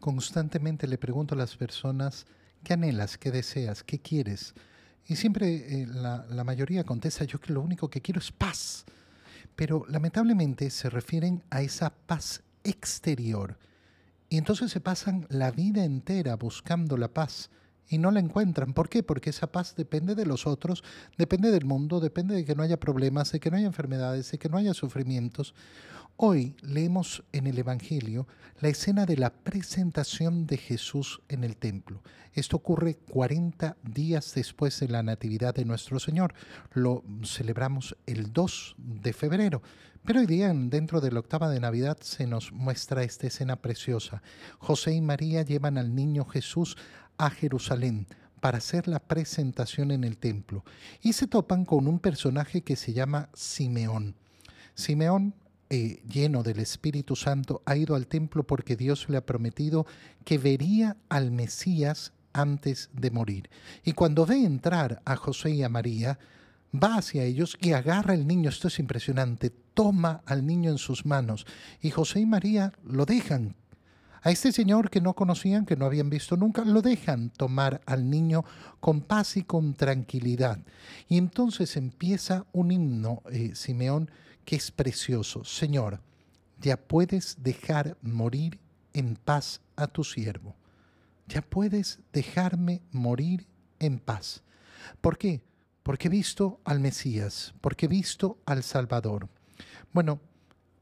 Constantemente le pregunto a las personas, ¿qué anhelas? ¿Qué deseas? ¿Qué quieres? Y siempre eh, la, la mayoría contesta, yo que lo único que quiero es paz. Pero lamentablemente se refieren a esa paz exterior. Y entonces se pasan la vida entera buscando la paz y no la encuentran. ¿Por qué? Porque esa paz depende de los otros, depende del mundo, depende de que no haya problemas, de que no haya enfermedades, de que no haya sufrimientos. Hoy leemos en el Evangelio la escena de la presentación de Jesús en el templo. Esto ocurre 40 días después de la Natividad de nuestro Señor. Lo celebramos el 2 de febrero. Pero hoy día, dentro de la octava de Navidad, se nos muestra esta escena preciosa. José y María llevan al niño Jesús a Jerusalén para hacer la presentación en el templo y se topan con un personaje que se llama Simeón. Simeón eh, lleno del Espíritu Santo, ha ido al templo porque Dios le ha prometido que vería al Mesías antes de morir. Y cuando ve entrar a José y a María, va hacia ellos y agarra al niño. Esto es impresionante. Toma al niño en sus manos. Y José y María lo dejan. A este señor que no conocían, que no habían visto nunca, lo dejan tomar al niño con paz y con tranquilidad. Y entonces empieza un himno, eh, Simeón, que es precioso. Señor, ya puedes dejar morir en paz a tu siervo. Ya puedes dejarme morir en paz. ¿Por qué? Porque he visto al Mesías, porque he visto al Salvador. Bueno,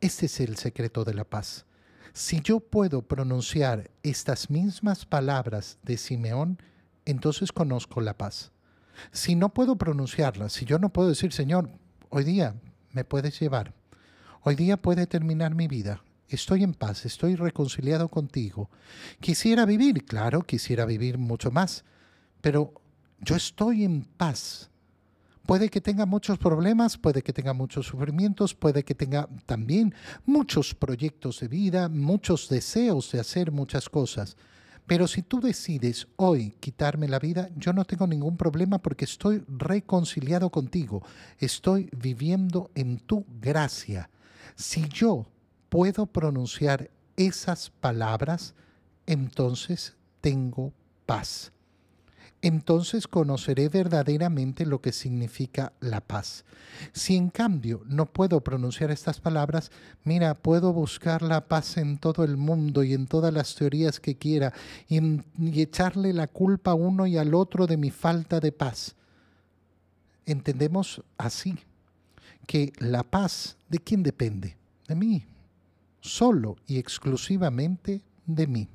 este es el secreto de la paz. Si yo puedo pronunciar estas mismas palabras de Simeón, entonces conozco la paz. Si no puedo pronunciarlas, si yo no puedo decir, Señor, hoy día me puedes llevar. Hoy día puede terminar mi vida. Estoy en paz, estoy reconciliado contigo. Quisiera vivir, claro, quisiera vivir mucho más, pero yo estoy en paz. Puede que tenga muchos problemas, puede que tenga muchos sufrimientos, puede que tenga también muchos proyectos de vida, muchos deseos de hacer muchas cosas. Pero si tú decides hoy quitarme la vida, yo no tengo ningún problema porque estoy reconciliado contigo, estoy viviendo en tu gracia. Si yo puedo pronunciar esas palabras, entonces tengo paz entonces conoceré verdaderamente lo que significa la paz. Si en cambio no puedo pronunciar estas palabras, mira, puedo buscar la paz en todo el mundo y en todas las teorías que quiera y, echarle la culpa a uno y al otro de mi falta de paz. Entendemos así que la paz de quién depende? De mí, solo y exclusivamente de mí.